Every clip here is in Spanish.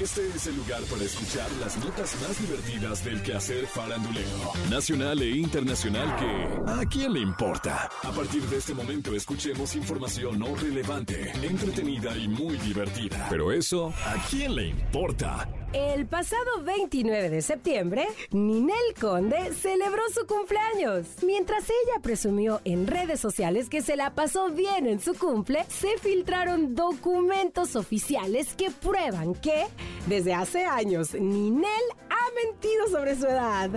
Este es el lugar para escuchar las notas más divertidas del quehacer farandulero, nacional e internacional que ¿a quién le importa? A partir de este momento escuchemos información no relevante, entretenida y muy divertida. Pero eso, ¿a quién le importa? El pasado 29 de septiembre, Ninel Conde celebró su cumpleaños. Mientras ella presumió en redes sociales que se la pasó bien en su cumple, se filtraron documentos oficiales que prueban que, desde hace años, Ninel ha mentido sobre su edad.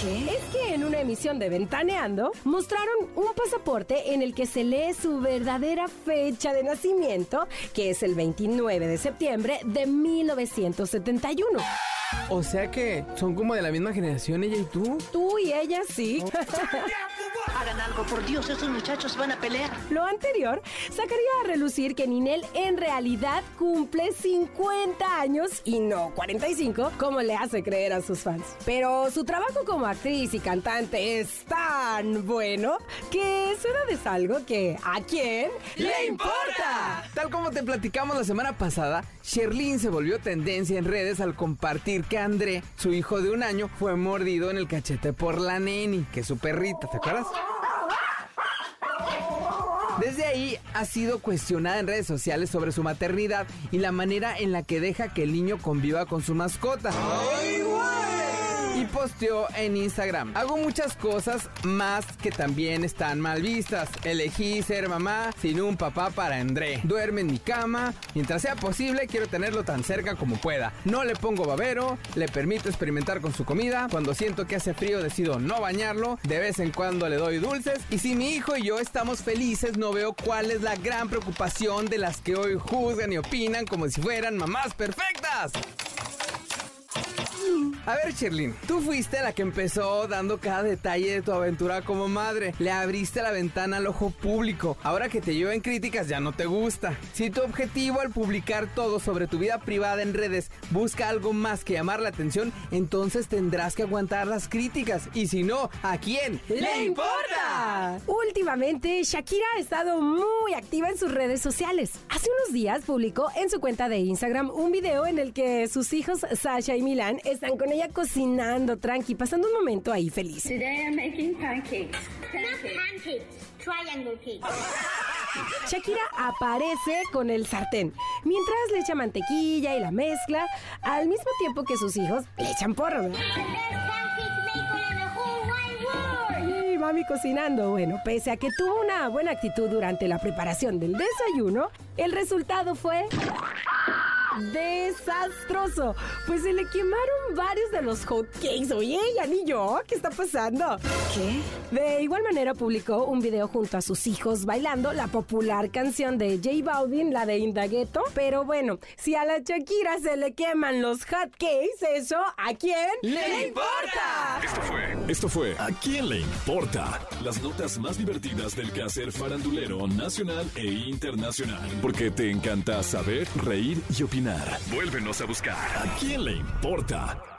¿Qué? Es que en una emisión de Ventaneando mostraron un pasaporte en el que se lee su verdadera fecha de nacimiento, que es el 29 de septiembre de 1971. O sea que son como de la misma generación ella y tú. Tú y ella sí. Hagan algo, por Dios, esos muchachos van a pelear. Lo anterior sacaría a relucir que Ninel en realidad cumple 50 años y no 45, como le hace creer a sus fans. Pero su trabajo como actriz y cantante es tan bueno que su edad es algo que a quién le importa. Tal como te platicamos la semana pasada, Sherlyn se volvió tendencia en redes al compartir que André, su hijo de un año, fue mordido en el cachete por la neni, que es su perrita, ¿te acuerdas? Desde ahí ha sido cuestionada en redes sociales sobre su maternidad y la manera en la que deja que el niño conviva con su mascota. Y posteó en Instagram. Hago muchas cosas más que también están mal vistas. Elegí ser mamá sin un papá para André. Duerme en mi cama. Mientras sea posible, quiero tenerlo tan cerca como pueda. No le pongo babero, le permito experimentar con su comida. Cuando siento que hace frío, decido no bañarlo. De vez en cuando le doy dulces. Y si mi hijo y yo estamos felices, no veo cuál es la gran preocupación de las que hoy juzgan y opinan como si fueran mamás perfectas. A ver, Sherlyn, tú fuiste la que empezó dando cada detalle de tu aventura como madre. Le abriste la ventana al ojo público. Ahora que te llevan críticas ya no te gusta. Si tu objetivo al publicar todo sobre tu vida privada en redes busca algo más que llamar la atención, entonces tendrás que aguantar las críticas. Y si no, ¿a quién ¡Le importa! Últimamente, Shakira ha estado muy activa en sus redes sociales. Hace unos días publicó en su cuenta de Instagram un video en el que sus hijos Sasha y Milan están con ella cocinando tranqui, pasando un momento ahí feliz. Today I'm making pancakes. Not Pancakes. pancakes, triangle cake. Shakira aparece con el sartén, mientras le echa mantequilla y la mezcla, al mismo tiempo que sus hijos le echan porro. mami cocinando. Bueno, pese a que tuvo una buena actitud durante la preparación del desayuno, el resultado fue desastroso. Pues se le quemaron varios de los hot cakes. Oye, ya ni yo, ¿qué está pasando? ¿Qué? De igual manera publicó un video junto a sus hijos bailando la popular canción de J Balvin, la de Indagueto. Pero bueno, si a la Shakira se le queman los hot cakes, eso ¿a quién ¡Le importa! Esto fue, esto fue ¿A quién le importa? Las notas más divertidas del quehacer farandulero nacional e internacional. Porque te encanta saber, reír y Vuélvenos a buscar. ¿A quién le importa?